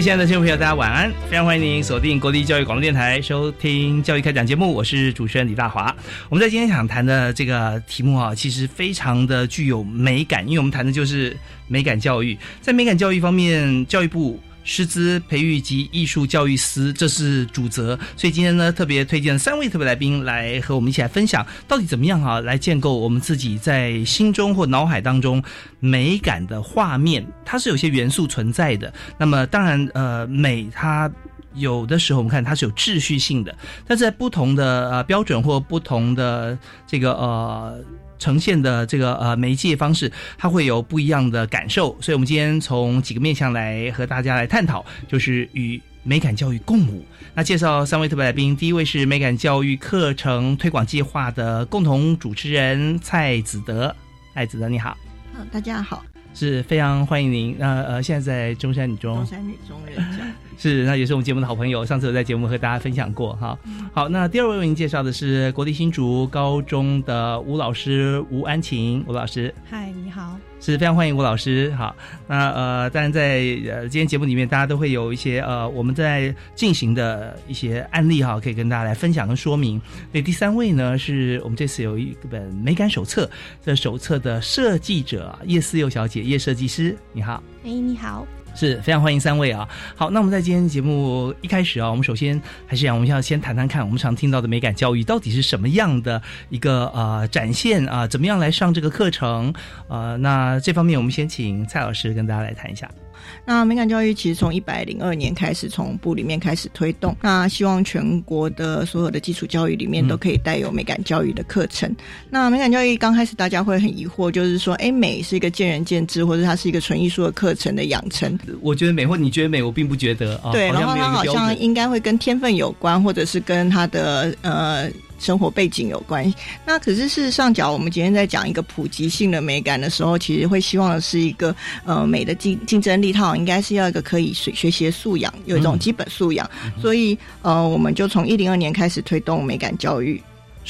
亲爱的听众朋友，大家晚安！非常欢迎您锁定国立教育广播电台收听教育开讲节目，我是主持人李大华。我们在今天想谈的这个题目啊，其实非常的具有美感，因为我们谈的就是美感教育。在美感教育方面，教育部。师资培育及艺术教育司，这是主责。所以今天呢，特别推荐三位特别来宾来和我们一起来分享，到底怎么样啊，来建构我们自己在心中或脑海当中美感的画面。它是有些元素存在的。那么当然，呃，美它有的时候我们看它是有秩序性的，但是在不同的呃标准或不同的这个呃。呈现的这个呃媒介方式，它会有不一样的感受，所以我们今天从几个面向来和大家来探讨，就是与美感教育共舞。那介绍三位特别来宾，第一位是美感教育课程推广计划的共同主持人蔡子德，蔡子德你好，嗯大家好，是非常欢迎您。那呃现在在中山女中，中山女中任教。是，那也是我们节目的好朋友。上次有在节目和大家分享过哈。好，那第二位为您介绍的是国立新竹高中的吴老师吴安晴，吴老师。嗨，你好。是非常欢迎吴老师。好，那呃，当然在呃今天节目里面，大家都会有一些呃我们在进行的一些案例哈，可以跟大家来分享跟说明。那第三位呢，是我们这次有一本美感手册，这手册的设计者叶思佑小姐，叶设计师，你好。哎，你好。是非常欢迎三位啊！好，那我们在今天节目一开始啊，我们首先还是想，我们要先谈谈看，我们常听到的美感教育到底是什么样的一个呃展现啊？怎么样来上这个课程？呃，那这方面我们先请蔡老师跟大家来谈一下。那美感教育其实从一百零二年开始，从部里面开始推动。那希望全国的所有的基础教育里面都可以带有美感教育的课程。那美感教育刚开始大家会很疑惑，就是说，哎，美是一个见仁见智，或者它是一个纯艺术的课程的养成。我觉得美，或你觉得美，我并不觉得啊。对，然后它好像应该会跟天分有关，或者是跟它的呃。生活背景有关系，那可是事实上，假如我们今天在讲一个普及性的美感的时候，其实会希望的是一个呃美的竞竞争力，它应该是要一个可以学学习的素养，有一种基本素养，所以呃，我们就从一零二年开始推动美感教育。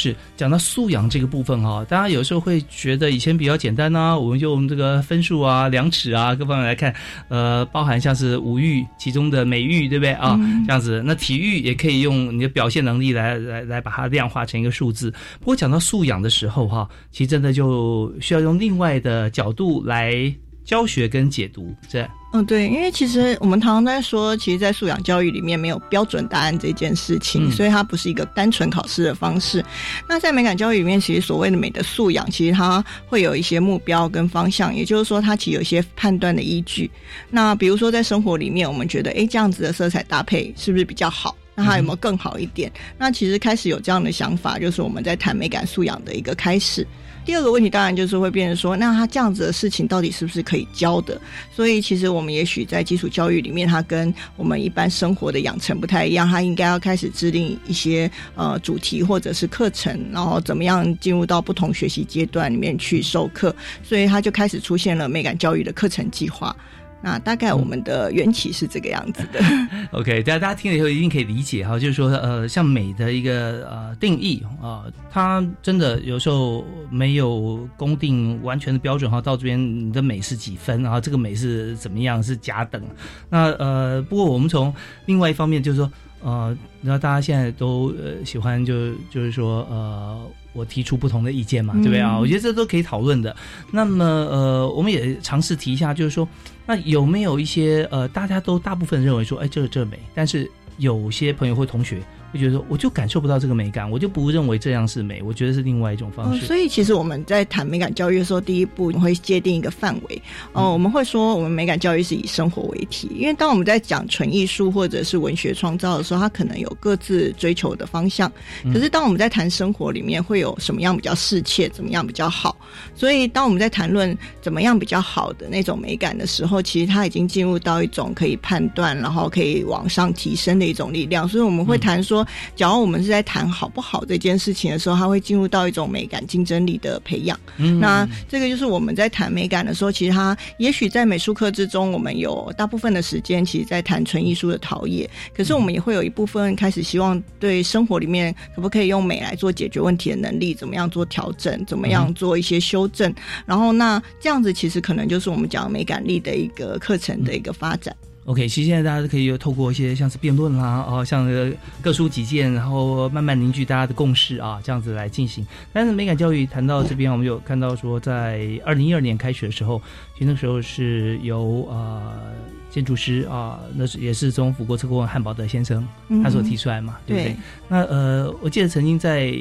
是讲到素养这个部分哈，大家有时候会觉得以前比较简单呢，我们用这个分数啊、量尺啊各方面来看，呃，包含像是五育其中的美育，对不对啊？这样子，那体育也可以用你的表现能力来来来把它量化成一个数字。不过讲到素养的时候哈，其实真的就需要用另外的角度来。教学跟解读，这嗯对，因为其实我们常常在说，其实，在素养教育里面没有标准答案这件事情，所以它不是一个单纯考试的方式。那在美感教育里面，其实所谓的美的素养，其实它会有一些目标跟方向，也就是说，它其实有一些判断的依据。那比如说在生活里面，我们觉得，哎，这样子的色彩搭配是不是比较好？那它有没有更好一点？那其实开始有这样的想法，就是我们在谈美感素养的一个开始。第二个问题当然就是会变成说，那他这样子的事情到底是不是可以教的？所以其实我们也许在基础教育里面，他跟我们一般生活的养成不太一样，他应该要开始制定一些呃主题或者是课程，然后怎么样进入到不同学习阶段里面去授课，所以他就开始出现了美感教育的课程计划。那大概我们的缘起是这个样子的。OK，大家大家听了以后一定可以理解哈，就是说呃，像美的一个呃定义啊，它真的有时候没有公定完全的标准哈。到这边你的美是几分啊？这个美是怎么样？是甲等。那呃，不过我们从另外一方面就是说呃，那大家现在都呃喜欢就就是说呃我提出不同的意见嘛，对不对啊？我觉得这都可以讨论的。那么呃，我们也尝试提一下，就是说，那有没有一些呃，大家都大部分认为说，哎，这这美，但是有些朋友或同学。会觉得说，我就感受不到这个美感，我就不认为这样是美，我觉得是另外一种方式。所以，其实我们在谈美感教育的时候，第一步会界定一个范围。哦，我们会说，我们美感教育是以生活为题，因为当我们在讲纯艺术或者是文学创造的时候，它可能有各自追求的方向。可是，当我们在谈生活里面，会有什么样比较适切，怎么样比较好？所以，当我们在谈论怎么样比较好的那种美感的时候，其实它已经进入到一种可以判断，然后可以往上提升的一种力量。所以，我们会谈说。假如我们是在谈好不好这件事情的时候，它会进入到一种美感竞争力的培养。那这个就是我们在谈美感的时候，其实它也许在美术课之中，我们有大部分的时间其实在谈纯艺术的陶冶，可是我们也会有一部分开始希望对生活里面可不可以用美来做解决问题的能力，怎么样做调整，怎么样做一些修正。然后那这样子其实可能就是我们讲美感力的一个课程的一个发展。OK，其实现在大家都可以透过一些像是辩论啦，哦，像各抒己见，然后慢慢凝聚大家的共识啊，这样子来进行。但是美感教育谈到这边，我们有看到说，在二零一二年开学的时候，其实那时候是由呃建筑师啊，那是也是从福国策顾问汉堡的先生他所提出来嘛，对不对？那呃，我记得曾经在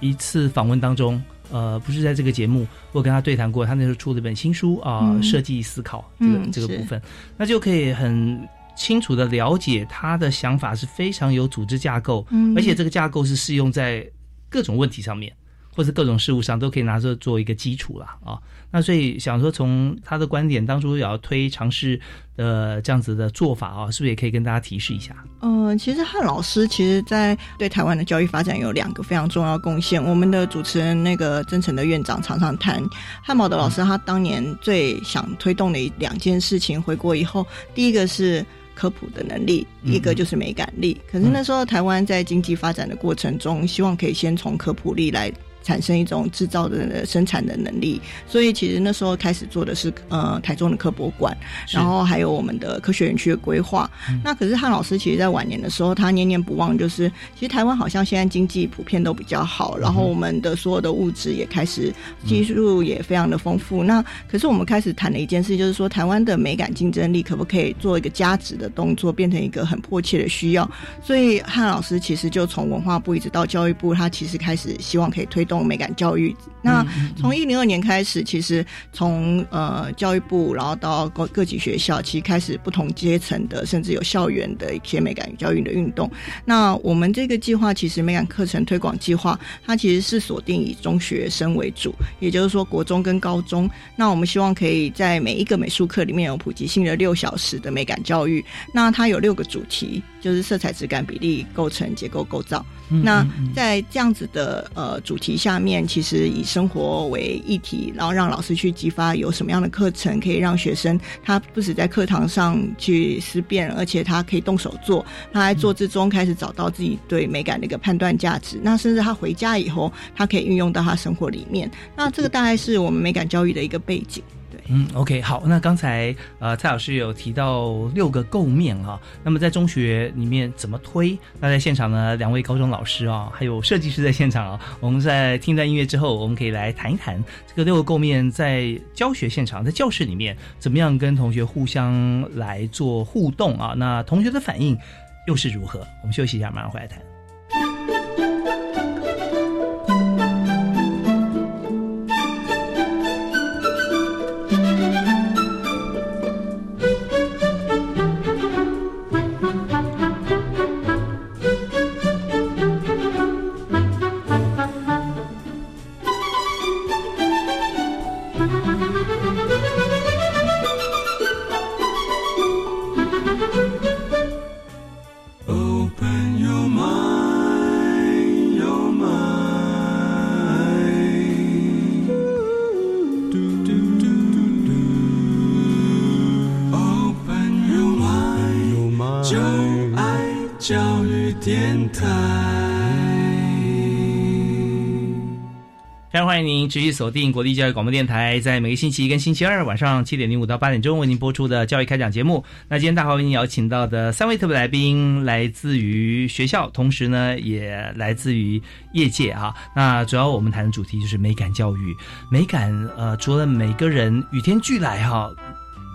一次访问当中。呃，不是在这个节目，我跟他对谈过，他那时候出了一本新书啊，设计思考这个这个部分，那就可以很清楚的了解他的想法是非常有组织架构，而且这个架构是适用在各种问题上面，或者各种事物上都可以拿着做一个基础了啊。那所以想说，从他的观点当初也要推尝试呃这样子的做法啊，是不是也可以跟大家提示一下？嗯，其实汉老师其实在对台湾的教育发展有两个非常重要贡献。我们的主持人那个真诚的院长常常谈汉堡的老师，他当年最想推动的两件事情，回国以后，第一个是科普的能力，一个就是美感力。可是那时候台湾在经济发展的过程中，希望可以先从科普力来。产生一种制造的生产的能力，所以其实那时候开始做的是呃台中的科博馆，然后还有我们的科学园区的规划。那可是汉老师其实在晚年的时候，他念念不忘，就是其实台湾好像现在经济普遍都比较好，然后我们的所有的物质也开始技术也非常的丰富。那可是我们开始谈的一件事，就是说台湾的美感竞争力可不可以做一个加值的动作，变成一个很迫切的需要。所以汉老师其实就从文化部一直到教育部，他其实开始希望可以推。动美感教育。那从一零二年开始，其实从呃教育部，然后到各各级学校，其实开始不同阶层的，甚至有校园的一些美感教育的运动。那我们这个计划，其实美感课程推广计划，它其实是锁定以中学生为主，也就是说国中跟高中。那我们希望可以在每一个美术课里面有普及性的六小时的美感教育。那它有六个主题，就是色彩、质感、比例、构成、结构、构造。那在这样子的呃主题下面，其实以生活为议题，然后让老师去激发有什么样的课程可以让学生他不止在课堂上去思辨，而且他可以动手做，他在做之中开始找到自己对美感的一个判断价值。那甚至他回家以后，他可以运用到他生活里面。那这个大概是我们美感教育的一个背景。嗯，OK，好。那刚才呃，蔡老师有提到六个构面哈。那么在中学里面怎么推？那在现场呢，两位高中老师啊，还有设计师在现场啊。我们在听段音乐之后，我们可以来谈一谈这个六个构面在教学现场，在教室里面怎么样跟同学互相来做互动啊？那同学的反应又是如何？我们休息一下，马上回来谈。持续锁定国立教育广播电台，在每个星期一跟星期二晚上七点零五到八点钟为您播出的教育开讲节目。那今天大华为您邀请到的三位特别来宾，来自于学校，同时呢也来自于业界啊。那主要我们谈的主题就是美感教育。美感呃，除了每个人与天俱来哈，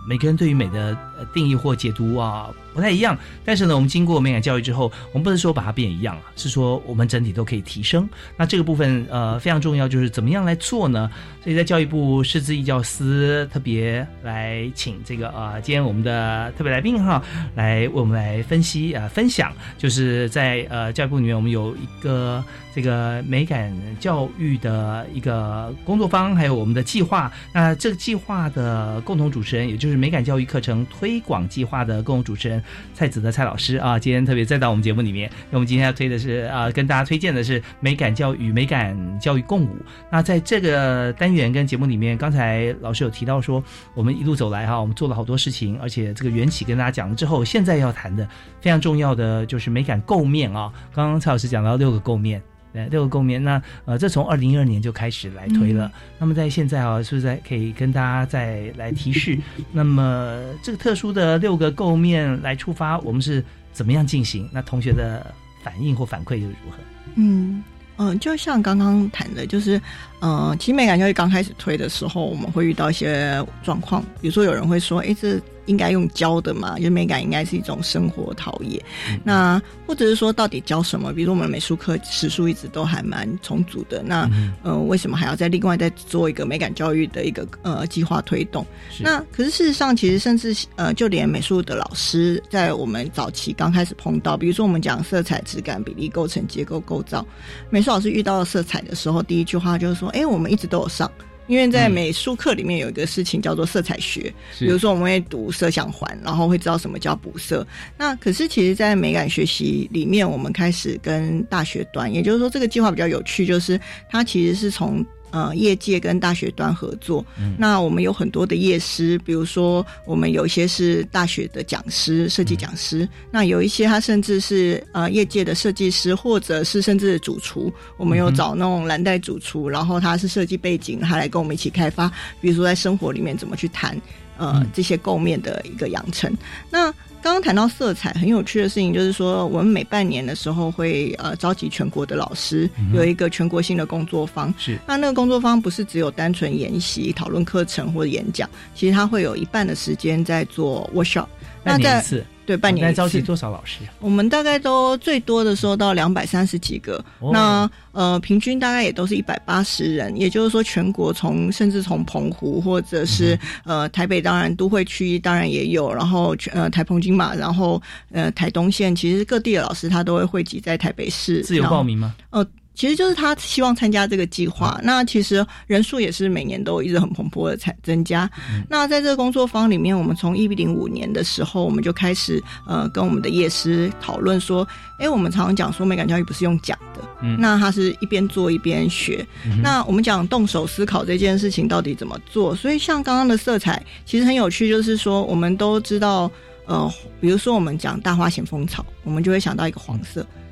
每个人对于美的定义或解读啊。不太一样，但是呢，我们经过美感教育之后，我们不是说把它变一样啊，是说我们整体都可以提升。那这个部分呃非常重要，就是怎么样来做呢？所以在教育部师资义教司特别来请这个呃，今天我们的特别来宾哈，来为我们来分析啊分享，就是在呃教育部里面，我们有一个这个美感教育的一个工作方，还有我们的计划。那这个计划的共同主持人，也就是美感教育课程推推广计划的共同主持人。蔡子的蔡老师啊，今天特别再到我们节目里面。那我们今天要推的是啊，跟大家推荐的是美感教育、美感教育共舞。那在这个单元跟节目里面，刚才老师有提到说，我们一路走来哈，我们做了好多事情，而且这个缘起跟大家讲了之后，现在要谈的非常重要的就是美感构面啊。刚刚蔡老师讲到六个构面。六个共面，那呃，这从二零一二年就开始来推了。那么在现在啊，是不是在可以跟大家再来提示？那么这个特殊的六个构面来出发，我们是怎么样进行？那同学的反应或反馈又如何？嗯嗯，就像刚刚谈的，就是呃，其实美感教育刚开始推的时候，我们会遇到一些状况，比如说有人会说，哎，这。应该用教的嘛？就美感应该是一种生活陶冶。那或者是说，到底教什么？比如我们美术课时数一直都还蛮充足的。那呃，为什么还要再另外再做一个美感教育的一个呃计划推动？那可是事实上，其实甚至呃，就连美术的老师，在我们早期刚开始碰到，比如说我们讲色彩、质感、比例、构成、结构、构造，美术老师遇到色彩的时候，第一句话就是说：“哎，我们一直都有上。”因为在美术课里面有一个事情叫做色彩学，比如说我们会读色相环，然后会知道什么叫补色。那可是其实，在美感学习里面，我们开始跟大学端，也就是说，这个计划比较有趣，就是它其实是从。呃，业界跟大学端合作，那我们有很多的业师，比如说我们有一些是大学的讲师、设计讲师，那有一些他甚至是呃业界的设计师，或者是甚至主厨，我们有找那种蓝带主厨，然后他是设计背景，他来跟我们一起开发，比如说在生活里面怎么去谈呃这些构面的一个养成，那。刚刚谈到色彩，很有趣的事情就是说，我们每半年的时候会呃召集全国的老师，有一个全国性的工作坊。是，那那个工作坊不是只有单纯研习、讨论课程或者演讲，其实它会有一半的时间在做 workshop。那在对，半年招集多少老师？我们大概都最多的时候到两百三十几个，那呃，平均大概也都是一百八十人。也就是说，全国从甚至从澎湖或者是呃台北，当然都会区当然也有，然后呃台澎金马，然后呃台东县，其实各地的老师他都会汇集在台北市。自由报名吗？呃。其实就是他希望参加这个计划，那其实人数也是每年都一直很蓬勃的在增加。那在这个工作坊里面，我们从一零五年的时候，我们就开始呃跟我们的业师讨论说，哎，我们常常讲说美感教育不是用讲的，那他是一边做一边学。那我们讲动手思考这件事情到底怎么做？所以像刚刚的色彩，其实很有趣，就是说我们都知道，呃，比如说我们讲大花咸丰草，我们就会想到一个黄色。嗯，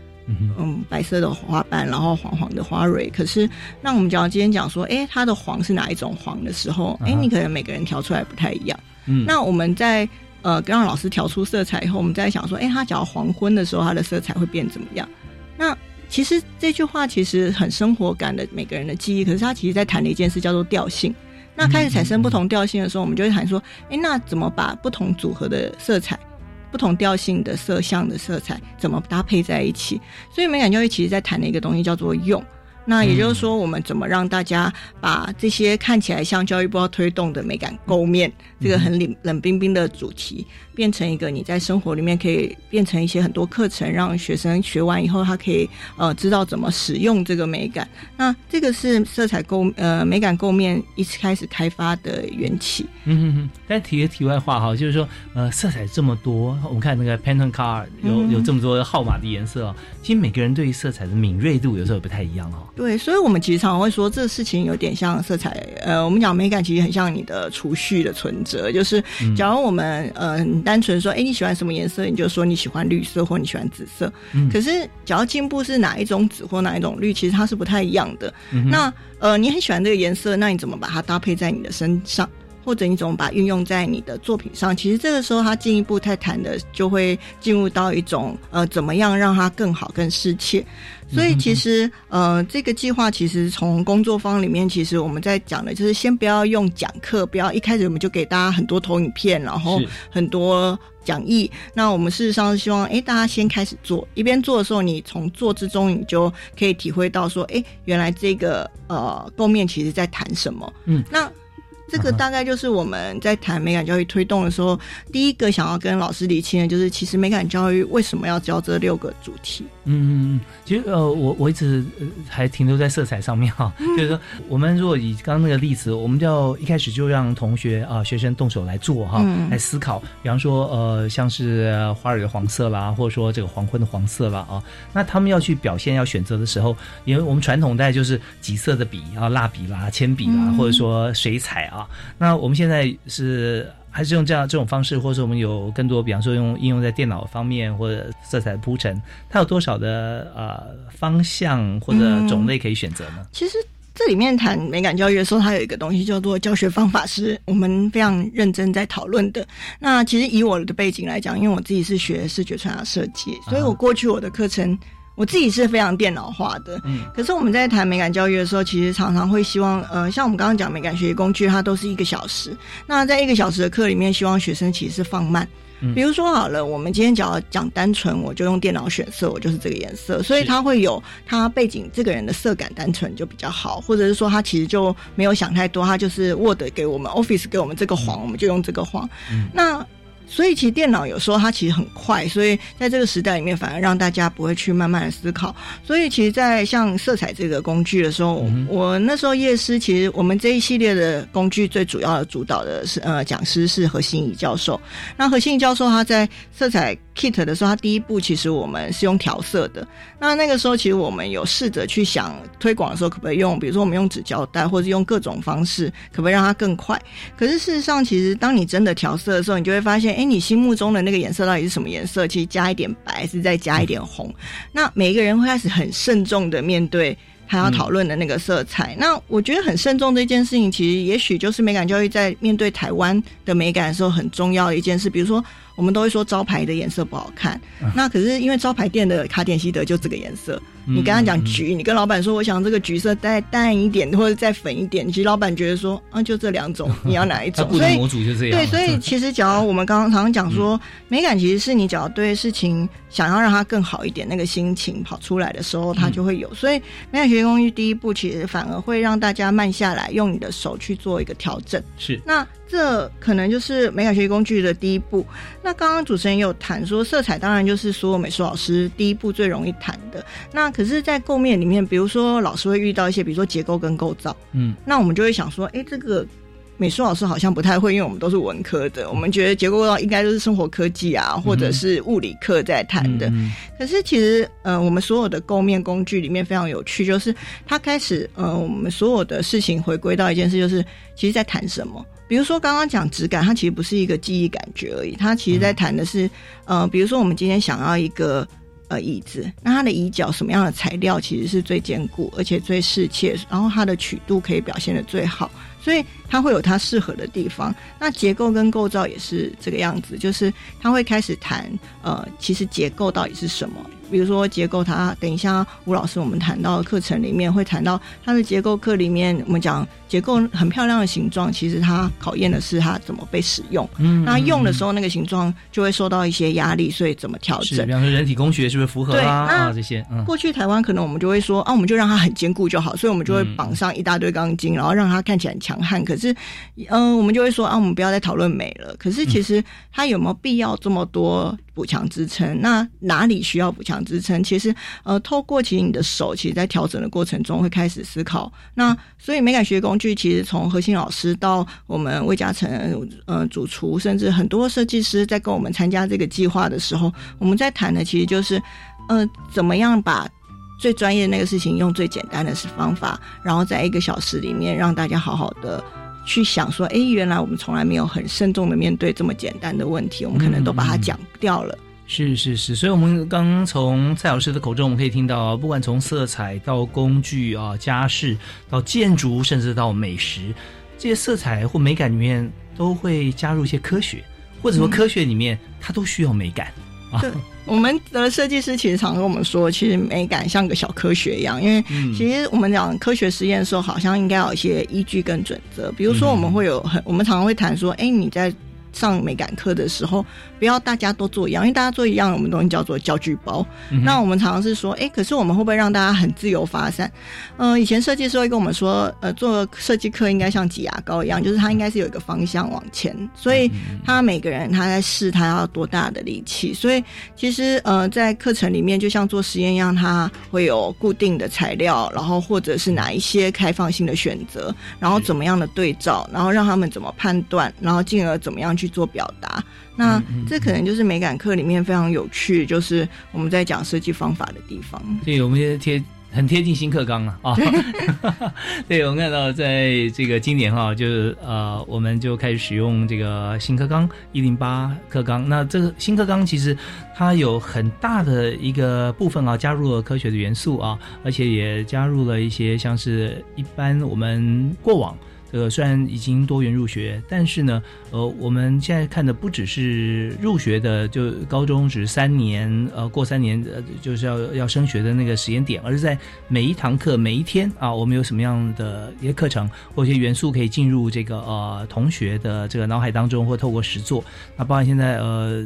白色的花瓣，然后黄黄的花蕊。可是，那我们讲今天讲说，哎，它的黄是哪一种黄的时候，哎，你可能每个人调出来不太一样。嗯，那我们在呃让老师调出色彩以后，我们在想说，哎，它讲黄昏的时候，它的色彩会变怎么样？那其实这句话其实很生活感的每个人的记忆，可是它其实在谈的一件事叫做调性。那开始产生不同调性的时候，我们就会谈说，哎，那怎么把不同组合的色彩？不同调性的色相的色彩怎么搭配在一起？所以美感教育其实在谈的一个东西叫做用。那也就是说，我们怎么让大家把这些看起来像教育部要推动的美感构面，这个很冷冷冰冰的主题，变成一个你在生活里面可以变成一些很多课程，让学生学完以后，他可以呃知道怎么使用这个美感。那这个是色彩构呃美感构面一开始开发的缘起。嗯哼哼。但提个题外话哈，就是说呃色彩这么多，我们看那个 Pantone Car 有有这么多号码的颜色，其实每个人对于色彩的敏锐度有时候不太一样哦。对，所以我们其实常常会说，这事情有点像色彩。呃，我们讲美感其实很像你的储蓄的存折，就是假如我们呃单纯说，哎，你喜欢什么颜色，你就说你喜欢绿色或你喜欢紫色。可是，只要进步是哪一种紫或哪一种绿，其实它是不太一样的。那呃，你很喜欢这个颜色，那你怎么把它搭配在你的身上？或者你怎么把运用在你的作品上？其实这个时候，他进一步在谈的就会进入到一种呃，怎么样让它更好、更适切。所以其实呃，这个计划其实从工作方里面，其实我们在讲的就是先不要用讲课，不要一开始我们就给大家很多投影片，然后很多讲义。那我们事实上是希望，哎，大家先开始做，一边做的时候，你从做之中，你就可以体会到说，哎，原来这个呃构面其实在谈什么。嗯，那。这个大概就是我们在谈美感教育推动的时候，第一个想要跟老师理清的，就是其实美感教育为什么要教这六个主题。嗯嗯嗯，其实呃，我我一直还停留在色彩上面哈，就是说，我们如果以刚刚那个例子，我们就要一开始就让同学啊学生动手来做哈，来思考，比方说呃，像是花儿的黄色啦，或者说这个黄昏的黄色啦啊，那他们要去表现要选择的时候，因为我们传统代就是几色的笔啊，蜡笔啦、铅笔啦，或者说水彩啊，那我们现在是。还是用这样这种方式，或者说我们有更多，比方说用应用在电脑方面或者色彩铺陈，它有多少的呃方向或者种类可以选择呢？其实这里面谈美感教育的时候，它有一个东西叫做教学方法，是我们非常认真在讨论的。那其实以我的背景来讲，因为我自己是学视觉传达设计，所以我过去我的课程。我自己是非常电脑化的，嗯，可是我们在谈美感教育的时候，其实常常会希望，呃，像我们刚刚讲美感学习工具，它都是一个小时。那在一个小时的课里面，希望学生其实是放慢。比如说好了，我们今天只要讲单纯，我就用电脑选色，我就是这个颜色，所以它会有它背景这个人的色感单纯就比较好，或者是说他其实就没有想太多，他就是 Word 给我们，Office 给我们这个黄，我们就用这个黄。那所以其实电脑有时候它其实很快，所以在这个时代里面，反而让大家不会去慢慢的思考。所以其实，在像色彩这个工具的时候，我那时候夜师，其实我们这一系列的工具最主要的主导的是呃讲师是何心怡教授。那何心怡教授他在色彩 kit 的时候，他第一步其实我们是用调色的。那那个时候其实我们有试着去想推广的时候，可不可以用，比如说我们用纸胶带，或者用各种方式，可不可以让它更快？可是事实上，其实当你真的调色的时候，你就会发现，哎。你心目中的那个颜色到底是什么颜色？其实加一点白，是再加一点红。那每一个人会开始很慎重的面对他要讨论的那个色彩。那我觉得很慎重这件事情，其实也许就是美感教育在面对台湾的美感的时候很重要的一件事。比如说。我们都会说招牌的颜色不好看，那可是因为招牌店的卡点西德就这个颜色。你跟他讲橘，你跟老板说我想这个橘色再淡一点或者再粉一点，其实老板觉得说啊就这两种，你要哪一种？所以模组就这样。对，所以其实只要我们刚刚常常讲说美感其实是你只要对事情想要让它更好一点，那个心情跑出来的时候，它就会有。所以美感学习工具第一步其实反而会让大家慢下来，用你的手去做一个调整。是那。这可能就是美感学习工具的第一步。那刚刚主持人有谈说，色彩当然就是所有美术老师第一步最容易谈的。那可是，在构面里面，比如说老师会遇到一些，比如说结构跟构造，嗯，那我们就会想说，哎，这个美术老师好像不太会，因为我们都是文科的，我们觉得结构构造应该都是生活科技啊，或者是物理课在谈的。可是其实，呃，我们所有的构面工具里面非常有趣，就是它开始，呃，我们所有的事情回归到一件事，就是其实在谈什么。比如说，刚刚讲质感，它其实不是一个记忆感觉而已，它其实在谈的是，呃，比如说我们今天想要一个呃椅子，那它的椅脚什么样的材料其实是最坚固，而且最适切，然后它的曲度可以表现的最好，所以它会有它适合的地方。那结构跟构造也是这个样子，就是它会开始谈，呃，其实结构到底是什么。比如说结构，它等一下吴老师我们谈到课程里面会谈到它的结构课里面，我们讲结构很漂亮的形状，其实它考验的是它怎么被使用。嗯，那用的时候那个形状就会受到一些压力，所以怎么调整？比方说人体工学是不是符合啊？啊，这些。过去台湾可能我们就会说啊，我们就让它很坚固就好，所以我们就会绑上一大堆钢筋，然后让它看起来很强悍。可是，嗯，我们就会说啊，我们不要再讨论美了。可是其实它有没有必要这么多？补强支撑，那哪里需要补强支撑？其实，呃，透过其实你的手，其实，在调整的过程中会开始思考。那所以美感学工具，其实从核心老师到我们魏嘉诚，呃，主厨，甚至很多设计师在跟我们参加这个计划的时候，我们在谈的其实就是，呃，怎么样把。最专业的那个事情用最简单的是方法，然后在一个小时里面让大家好好的去想说，哎，原来我们从来没有很慎重的面对这么简单的问题，我们可能都把它讲掉了。是是是，所以我们刚从蔡老师的口中，我们可以听到，不管从色彩到工具啊、家饰到建筑，甚至到美食，这些色彩或美感里面都会加入一些科学，或者说科学里面它都需要美感 啊。我们的设计师其实常跟我们说，其实美感像个小科学一样，因为其实我们讲科学实验的时候，好像应该有一些依据跟准则。比如说，我们会有很，我们常常会谈说，哎，你在。上美感课的时候，不要大家都做一样，因为大家做一样，我们东西叫做教具包。那我们常常是说，哎，可是我们会不会让大家很自由发散？嗯，以前设计师会跟我们说，呃，做设计课应该像挤牙膏一样，就是它应该是有一个方向往前，所以他每个人他在试他要多大的力气。所以其实呃，在课程里面就像做实验一样，他会有固定的材料，然后或者是哪一些开放性的选择，然后怎么样的对照，然后让他们怎么判断，然后进而怎么样。去做表达，那这可能就是美感课里面非常有趣，就是我们在讲设计方法的地方。对，我们贴很贴近新课纲啊啊！对，我们看到在这个今年哈，就是呃，我们就开始使用这个新课纲一零八课纲。那这个新课纲其实它有很大的一个部分啊，加入了科学的元素啊，而且也加入了一些像是一般我们过往。呃，虽然已经多元入学，但是呢，呃，我们现在看的不只是入学的，就高中只是三年，呃，过三年呃，就是要要升学的那个时间点，而是在每一堂课、每一天啊，我们有什么样的一些课程或一些元素可以进入这个呃同学的这个脑海当中，或透过实作，那包含现在呃。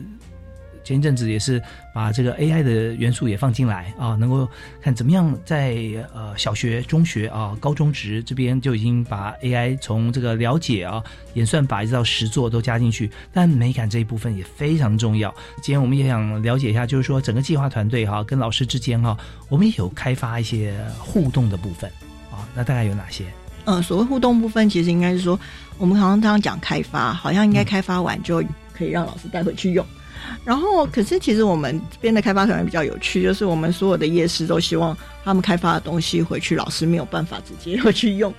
前一阵子也是把这个 AI 的元素也放进来啊，能够看怎么样在呃小学、中学啊、高中职这边就已经把 AI 从这个了解啊、演算法一直到实作都加进去。但美感这一部分也非常重要。今天我们也想了解一下，就是说整个计划团队哈跟老师之间哈，我们也有开发一些互动的部分啊。那大概有哪些？嗯，所谓互动部分，其实应该是说，我们好像刚刚讲开发，好像应该开发完就可以让老师带回去用。然后，可是其实我们这边的开发团队比较有趣，就是我们所有的夜市都希望他们开发的东西回去，老师没有办法直接回去用。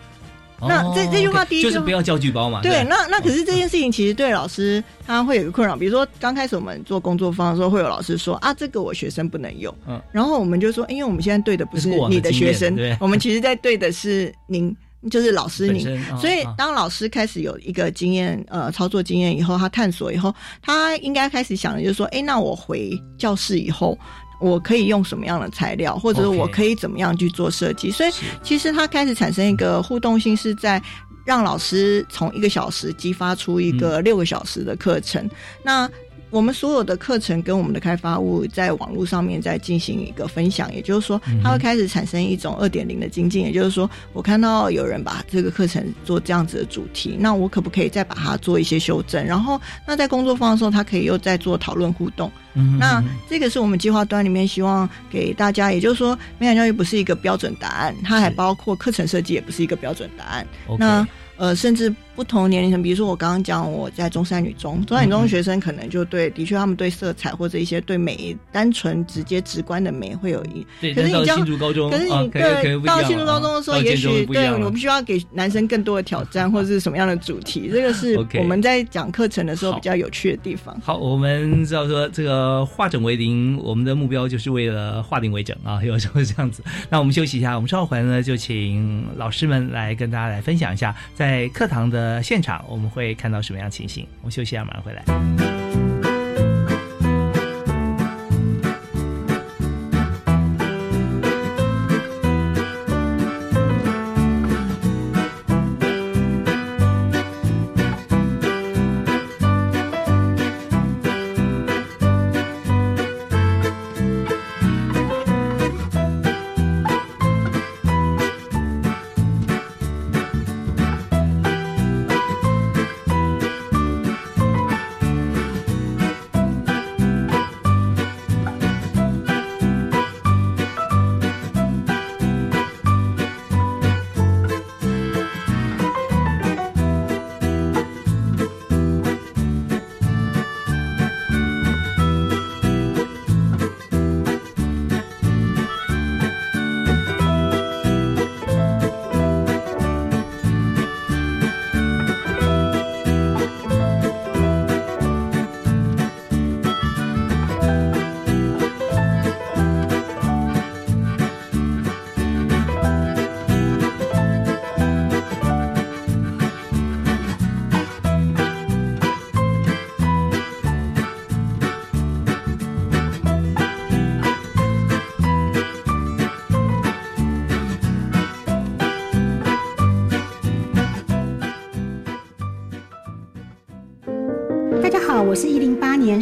那这这句话第一就是不要教具包嘛。对，那那可是这件事情其实对老师他会有一个困扰，比如说刚开始我们做工作坊的时候，会有老师说啊，这个我学生不能用。嗯，然后我们就说，因为我们现在对的不是你的学生，我们其实在对的是您。就是老师你，所以当老师开始有一个经验，呃，操作经验以后，他探索以后，他应该开始想的就是说，哎，那我回教室以后，我可以用什么样的材料，或者我可以怎么样去做设计？所以其实他开始产生一个互动性，是在让老师从一个小时激发出一个六个小时的课程。那我们所有的课程跟我们的开发物在网络上面在进行一个分享，也就是说，它会开始产生一种二点零的精进。也就是说，我看到有人把这个课程做这样子的主题，那我可不可以再把它做一些修正？然后，那在工作坊的时候，他可以又再做讨论互动。那这个是我们计划端里面希望给大家，也就是说，美感教育不是一个标准答案，它还包括课程设计也不是一个标准答案。那呃，甚至不同年龄层，比如说我刚刚讲我在中山女中，中山女中的学生可能就对，的确他们对色彩或者一些对美，单纯直接直观的美会有一。对，可是你到新高中，可是你对到新竹高中的时候，也许对我必须要给男生更多的挑战，或者是什么样的主题，这个是 我们在讲课程的时候比较有趣的地方。好，我们知道说这个化整为零，我们的目标就是为了化零为整啊，有时候是这样子。那我们休息一下，我们稍后回来呢，就请老师们来跟大家来分享一下。在课堂的现场，我们会看到什么样情形？我们休息一下，马上回来。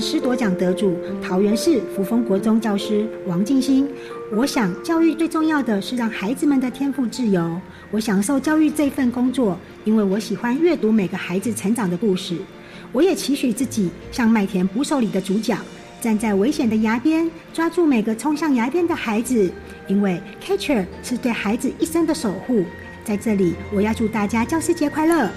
师夺奖得主桃园市福丰国中教师王静心。我想，教育最重要的是让孩子们的天赋自由。我享受教育这份工作，因为我喜欢阅读每个孩子成长的故事。我也期许自己像麦田捕手里的主角，站在危险的崖边，抓住每个冲向崖边的孩子。因为 catcher 是对孩子一生的守护。在这里，我要祝大家教师节快乐！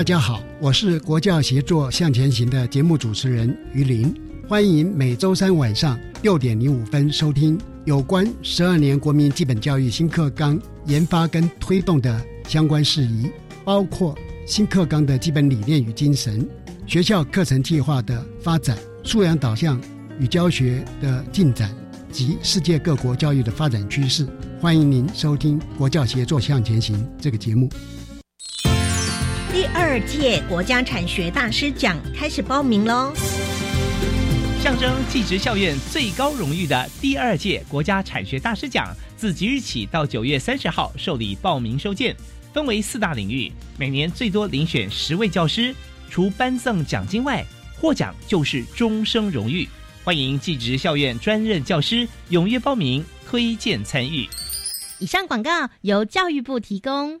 大家好，我是国教协作向前行的节目主持人于林，欢迎每周三晚上六点零五分收听有关十二年国民基本教育新课纲研发跟推动的相关事宜，包括新课纲的基本理念与精神、学校课程计划的发展、素养导向与教学的进展及世界各国教育的发展趋势。欢迎您收听国教协作向前行这个节目。第二届国家产学大师奖开始报名喽！象征技职校院最高荣誉的第二届国家产学大师奖，自即日起到九月三十号受理报名收件，分为四大领域，每年最多遴选十位教师。除颁赠奖金外，获奖就是终生荣誉。欢迎技职校院专任教师踊跃报名，推荐参与。以上广告由教育部提供。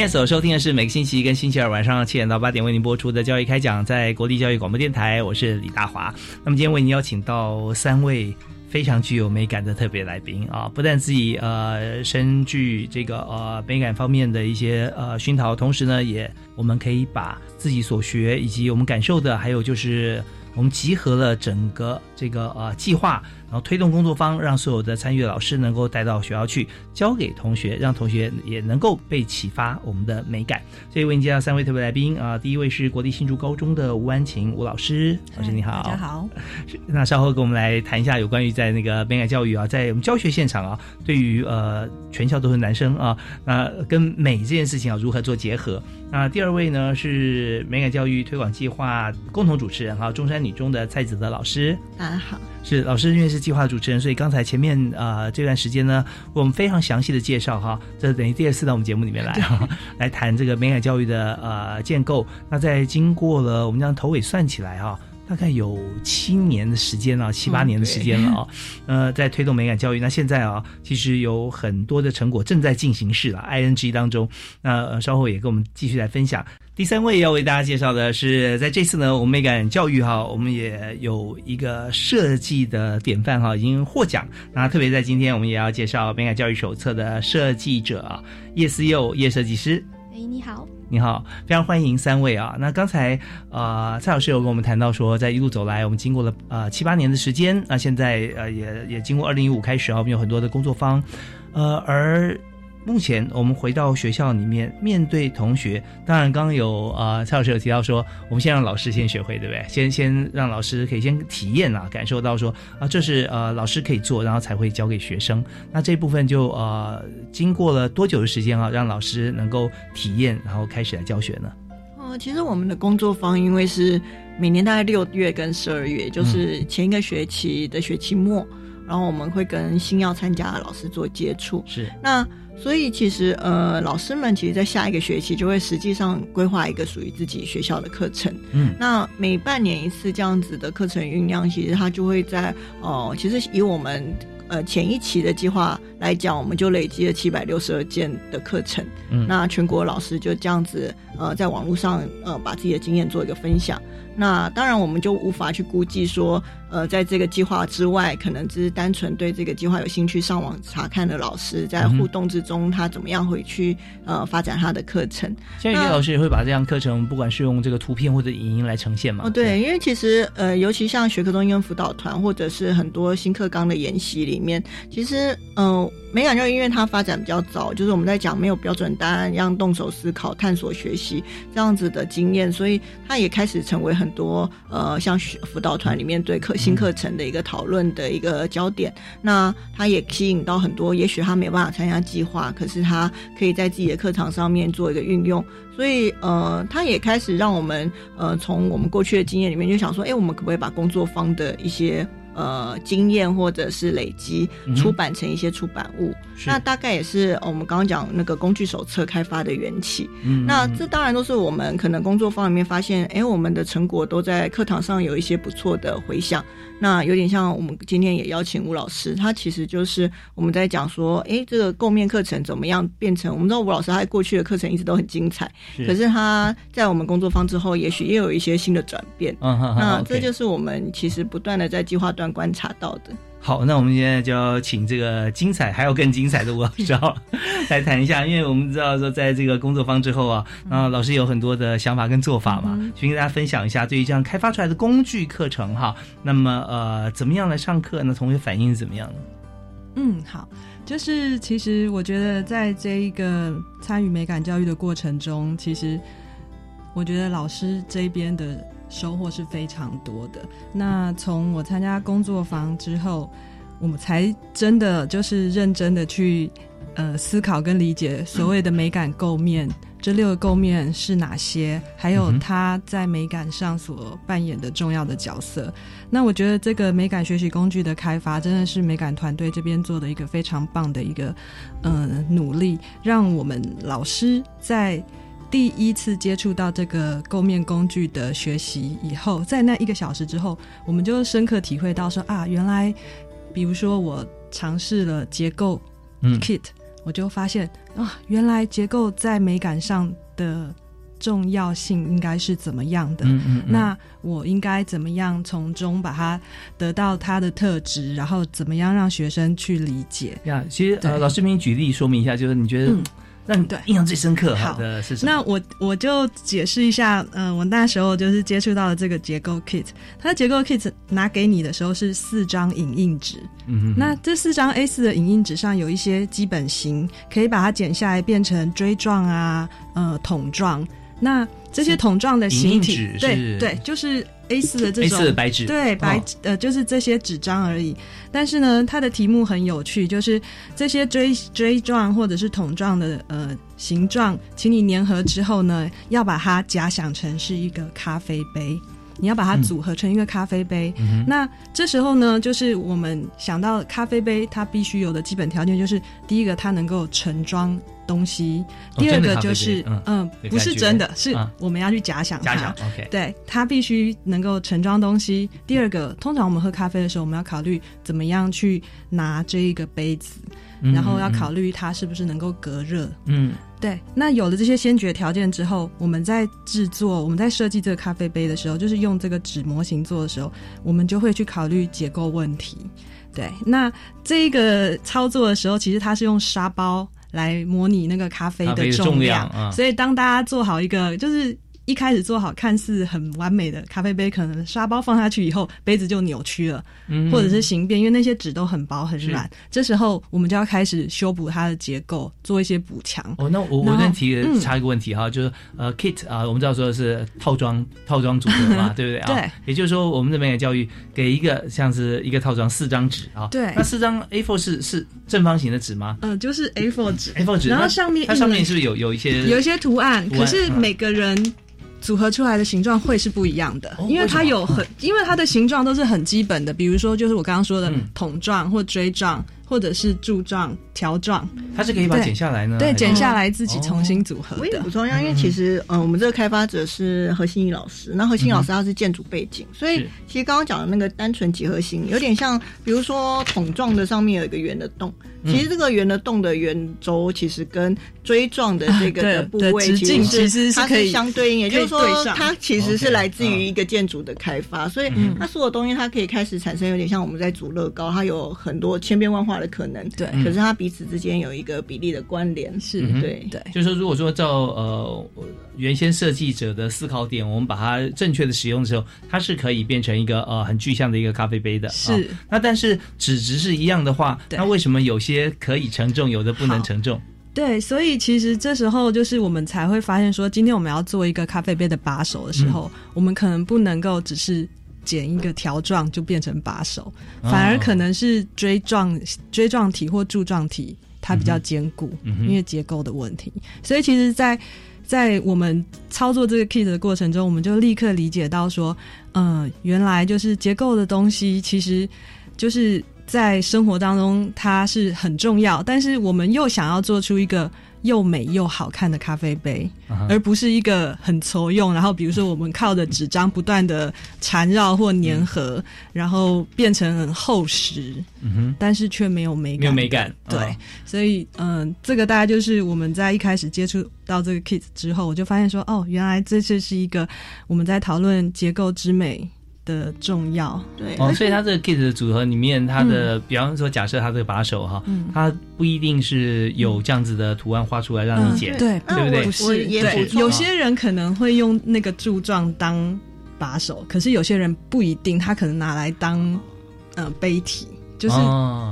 现在所收听的是每个星期一跟星期二晚上七点到八点为您播出的教育开讲，在国立教育广播电台，我是李大华。那么今天为您邀请到三位非常具有美感的特别来宾啊，不但自己呃深具这个呃美感方面的一些呃熏陶，同时呢，也我们可以把自己所学以及我们感受的，还有就是我们集合了整个这个呃计划。然后推动工作方，让所有的参与的老师能够带到学校去，教给同学，让同学也能够被启发我们的美感。所以为您介绍三位特别来宾啊，第一位是国立新竹高中的吴安晴吴老师，老师你好，大家好。那稍后跟我们来谈一下有关于在那个美感教育啊，在我们教学现场啊，对于呃全校都是男生啊，那跟美这件事情啊如何做结合？那第二位呢是美感教育推广计划共同主持人哈，中山女中的蔡子德老师，大家好。是老师，因为是计划主持人，所以刚才前面呃这段时间呢，我们非常详细的介绍哈，这等于第二次到我们节目里面来哈，来谈这个美感教育的呃建构。那在经过了我们将头尾算起来哈，大概有七年的时间了，七八年的时间了啊。呃，在推动美感教育，那现在啊，其实有很多的成果正在进行式了，ING 当中。那稍后也跟我们继续来分享。第三位要为大家介绍的是，在这次呢，我们美感教育哈，我们也有一个设计的典范哈，已经获奖。那特别在今天，我们也要介绍美感教育手册的设计者啊，叶思佑叶设计师。哎，你好，你好，非常欢迎三位啊。那刚才呃，蔡老师有跟我们谈到说，在一路走来，我们经过了呃七八年的时间，那现在呃也也经过二零一五开始啊，我们有很多的工作方，呃而。目前我们回到学校里面，面对同学，当然刚刚有呃蔡老师有提到说，我们先让老师先学会，对不对？先先让老师可以先体验啊，感受到说啊，这是呃老师可以做，然后才会教给学生。那这部分就呃经过了多久的时间啊，让老师能够体验，然后开始来教学呢？哦，其实我们的工作坊因为是每年大概六月跟十二月，就是前一个学期的学期末，然后我们会跟新要参加的老师做接触。是那。所以其实，呃，老师们其实，在下一个学期就会实际上规划一个属于自己学校的课程。嗯，那每半年一次这样子的课程酝酿，其实它就会在哦，其实以我们呃前一期的计划来讲，我们就累积了七百六十二件的课程。嗯，那全国老师就这样子呃，在网络上呃把自己的经验做一个分享。那当然我们就无法去估计说，呃，在这个计划之外，可能只是单纯对这个计划有兴趣上网查看的老师，在互动之中，他怎么样回去呃发展他的课程。像有些老师也会把这样课程，不管是用这个图片或者影音来呈现嘛。哦，对，因为其实呃，尤其像学科中英辅导团，或者是很多新课纲的研习里面，其实嗯。美感教育因为它发展比较早，就是我们在讲没有标准答案，让动手思考、探索、学习这样子的经验，所以它也开始成为很多呃像辅导团里面对课新课程的一个讨论的一个焦点。那他也吸引到很多，也许他没有办法参加计划，可是他可以在自己的课堂上面做一个运用，所以呃，他也开始让我们呃从我们过去的经验里面就想说，哎，我们可不可以把工作方的一些呃，经验或者是累积出版成一些出版物，那大概也是我们刚刚讲那个工具手册开发的缘起。那这当然都是我们可能工作坊里面发现，哎，我们的成果都在课堂上有一些不错的回响。那有点像我们今天也邀请吴老师，他其实就是我们在讲说，哎，这个构面课程怎么样变成？我们知道吴老师他过去的课程一直都很精彩，可是他在我们工作坊之后，也许也有一些新的转变。那这就是我们其实不断的在计划端观察到的。好，那我们现在就要请这个精彩还有更精彩的吴老师来谈一下，因为我们知道说，在这个工作坊之后啊，啊，老师有很多的想法跟做法嘛，去跟大家分享一下对于这样开发出来的工具课程哈，那么呃，怎么样来上课呢？同学反应是怎么样的？嗯，好，就是其实我觉得在这一个参与美感教育的过程中，其实我觉得老师这边的。收获是非常多的。那从我参加工作坊之后，我们才真的就是认真的去呃思考跟理解所谓的美感构面，这六个构面是哪些，还有它在美感上所扮演的重要的角色。那我觉得这个美感学习工具的开发，真的是美感团队这边做的一个非常棒的一个嗯努力，让我们老师在。第一次接触到这个构面工具的学习以后，在那一个小时之后，我们就深刻体会到说啊，原来，比如说我尝试了结构 kit，我就发现啊，原来结构在美感上的重要性应该是怎么样的？那我应该怎么样从中把它得到它的特质，然后怎么样让学生去理解？呀，其实呃，老师给你举例说明一下，就是你觉得。那你对印象最深刻好的是什么？那我我就解释一下，嗯，我那时候就是接触到了这个结构 kit，它的结构 kit 拿给你的时候是四张影印纸，嗯那这四张 A 四的影印纸上有一些基本型，可以把它剪下来变成锥状啊，呃，桶状。那这些桶状的形体，对对，就是。A 四的这种白纸，对白呃，就是这些纸张而已。但是呢，它的题目很有趣，就是这些锥锥状或者是桶状的呃形状，请你粘合之后呢，要把它假想成是一个咖啡杯，你要把它组合成一个咖啡杯。那这时候呢，就是我们想到咖啡杯，它必须有的基本条件就是第一个，它能够盛装。东西，第二个就是嗯，不是真的，是我们要去假想它。对，它必须能够盛装东西。第二个，通常我们喝咖啡的时候，我们要考虑怎么样去拿这一个杯子，然后要考虑它是不是能够隔热。嗯，对。那有了这些先决条件之后，我们在制作、我们在设计这个咖啡杯的时候，就是用这个纸模型做的时候，我们就会去考虑结构问题。对，那这一个操作的时候，其实它是用沙包。来模拟那个咖啡的重量，所以当大家做好一个，就是。一开始做好看似很完美的咖啡杯，可能沙包放下去以后，杯子就扭曲了，或者是形变，因为那些纸都很薄很软。这时候我们就要开始修补它的结构，做一些补强。哦，那我我问题插一个问题哈，就是呃，kit 啊，我们知道说的是套装套装组合嘛，对不对啊？对。也就是说，我们这边的教育给一个像是一个套装四张纸啊，对。那四张 A4 是是正方形的纸吗？嗯，就是 A4 纸，A4 纸，然后上面它上面是不是有有一些有一些图案？可是每个人。组合出来的形状会是不一样的，因为它有很，因为它的形状都是很基本的，比如说就是我刚刚说的桶状或锥状。或者是柱状、条状，它是可以把它剪下来呢？对，剪下来自己重新组合的。我也补充一下，因为其实，嗯，我们这个开发者是何心怡老师，那何心怡老师他是建筑背景，所以其实刚刚讲的那个单纯几何形，有点像，比如说桶状的上面有一个圆的洞，其实这个圆的洞的圆周其实跟锥状的这个的部位其实是其它是相对应，也就是说它其实是来自于一个建筑的开发，所以它所有东西它可以开始产生有点像我们在组乐高，它有很多千变万化的可能，对。可是它彼此之间有一个比例的关联，是对对。就是说，如果说照呃原先设计者的思考点，我们把它正确的使用的时候，它是可以变成一个呃很具象的一个咖啡杯的。是。那但是纸质是一样的话，那为什么有些可以承重，有的不能承重？对，所以其实这时候就是我们才会发现说，今天我们要做一个咖啡杯的把手的时候，我们可能不能够只是。剪一个条状就变成把手，反而可能是锥状锥状体或柱状体，它比较坚固，因为结构的问题。所以其实，在在我们操作这个 kit 的过程中，我们就立刻理解到说，嗯，原来就是结构的东西，其实就是在生活当中它是很重要，但是我们又想要做出一个。又美又好看的咖啡杯，而不是一个很粗用。然后，比如说我们靠着纸张不断的缠绕或粘合，然后变成很厚实，嗯哼但是却没有美感。没有美感。对，所以嗯，这个大家就是我们在一开始接触到这个 kit 之后，我就发现说，哦，原来这次是一个我们在讨论结构之美。的重要。对。哦，所以它这个 kit 的组合里面，它的比方说，假设它这个把手哈，它不一定是有这样子的图案画出来让你剪，对。对不对？不是，对，有些人可能会用那个柱状当把手，可是有些人不一定，他可能拿来当呃杯体。就是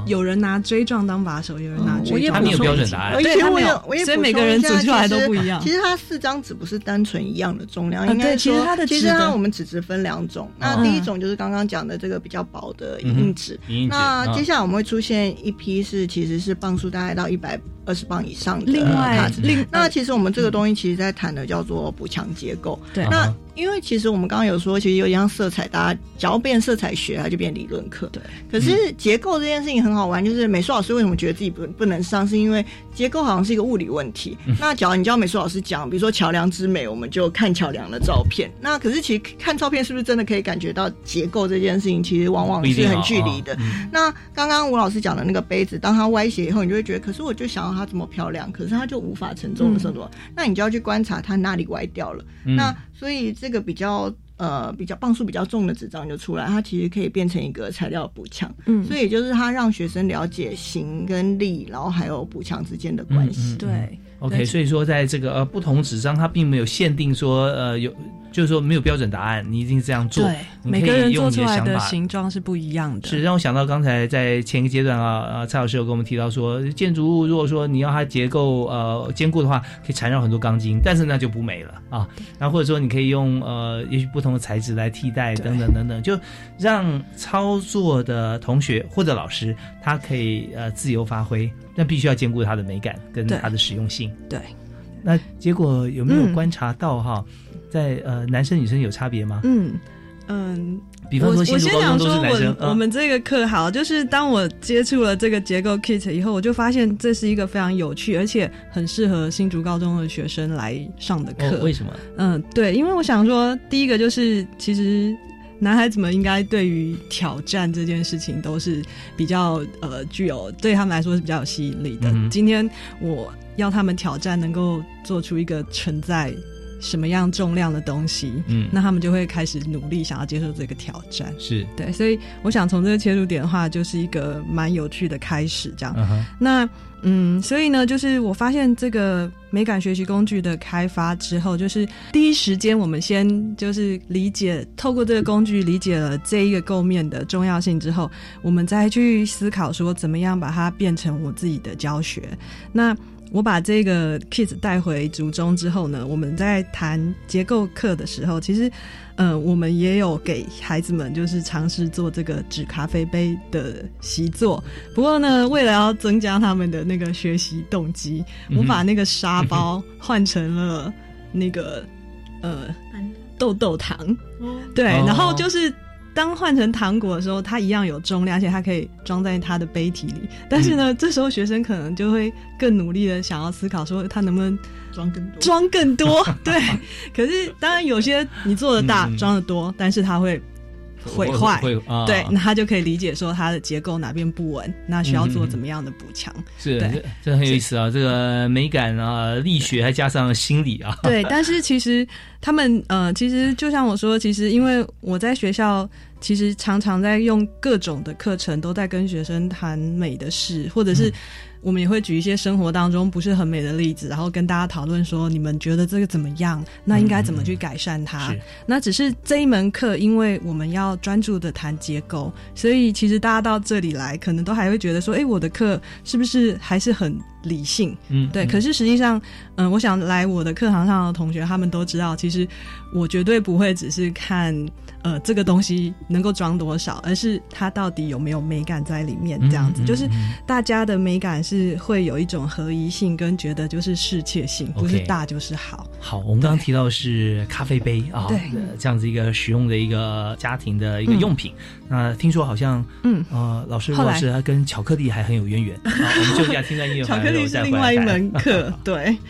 有人拿锥状当把手，有人拿锥状。他没有标准答案，对，他没有，所以每个人组出来都不一样。其实它四张纸不是单纯一样的重量，应该说，其实它我们纸质分两种。那第一种就是刚刚讲的这个比较薄的硬纸，那接下来我们会出现一批是其实是磅数大概到一百二十磅以上的卡纸。那其实我们这个东西其实在谈的叫做补强结构。对，那。因为其实我们刚刚有说，其实有点像色彩，大家只要变色彩学，它就变理论课。对。可是结构这件事情很好玩，就是美术老师为什么觉得自己不 不能上，是因为结构好像是一个物理问题。那假如你教美术老师讲，比如说桥梁之美，我们就看桥梁的照片。那可是其实看照片是不是真的可以感觉到结构这件事情，其实往往是很距离的。那刚刚吴老师讲的那个杯子，当它歪斜以后，你就会觉得，可是我就想要它这么漂亮，可是它就无法承重的时候，那你就要去观察它哪里歪掉了。那所以这个比较呃比较磅数比较重的纸张就出来，它其实可以变成一个材料补强，嗯，所以也就是它让学生了解形跟力，然后还有补强之间的关系。对，OK，所以说在这个呃不同纸张，它并没有限定说呃有。就是说没有标准答案，你一定是这样做。对，每个人做出来的形状是不一样的。是让我想到刚才在前一个阶段啊，呃，蔡老师有跟我们提到说，建筑物如果说你要它结构呃坚固的话，可以缠绕很多钢筋，但是那就不美了啊。然后或者说你可以用呃也许不同的材质来替代等等等等，就让操作的同学或者老师他可以呃自由发挥，但必须要兼顾它的美感跟它的实用性。对，那结果有没有观察到哈？在呃，男生女生有差别吗？嗯嗯，比方说，我先讲说，我我们这个课好，就是当我接触了这个结构 kit 以后，我就发现这是一个非常有趣，而且很适合新竹高中的学生来上的课。为什么？嗯，对，因为我想说，第一个就是其实男孩子们应该对于挑战这件事情都是比较呃具有对他们来说是比较有吸引力的。今天我要他们挑战，能够做出一个存在。什么样重量的东西，嗯，那他们就会开始努力想要接受这个挑战，是对，所以我想从这个切入点的话，就是一个蛮有趣的开始，这样。那嗯，所以呢，就是我发现这个美感学习工具的开发之后，就是第一时间我们先就是理解，透过这个工具理解了这一个构面的重要性之后，我们再去思考说怎么样把它变成我自己的教学。那我把这个 Kids 带回族中之后呢，我们在谈结构课的时候，其实，呃，我们也有给孩子们就是尝试做这个纸咖啡杯的习作。不过呢，为了要增加他们的那个学习动机，我把那个沙包换成了那个呃豆豆糖，对，然后就是。当换成糖果的时候，它一样有重量，而且它可以装在它的杯体里。但是呢，这时候学生可能就会更努力的想要思考，说他能不能装更多，装更多。对，可是当然有些你做的大，装的多，但是它会。毁坏，对，那他就可以理解说它的结构哪边不稳，那需要做怎么样的补强？是，这很有意思啊，这个美感啊，力学还加上心理啊。对，但是其实他们呃，其实就像我说，其实因为我在学校，其实常常在用各种的课程，都在跟学生谈美的事，或者是。我们也会举一些生活当中不是很美的例子，然后跟大家讨论说，你们觉得这个怎么样？那应该怎么去改善它？那只是这一门课，因为我们要专注的谈结构，所以其实大家到这里来，可能都还会觉得说，哎，我的课是不是还是很理性？嗯，对。可是实际上，嗯，我想来我的课堂上的同学，他们都知道，其实我绝对不会只是看。呃，这个东西能够装多少，而是它到底有没有美感在里面？这样子，就是大家的美感是会有一种合一性，跟觉得就是适切性，不是大就是好。好，我们刚刚提到是咖啡杯啊，对，这样子一个使用的一个家庭的一个用品。那听说好像，嗯，呃，老师老师他跟巧克力还很有渊源。我们就给他听在音乐，巧克力是另外一门课，对。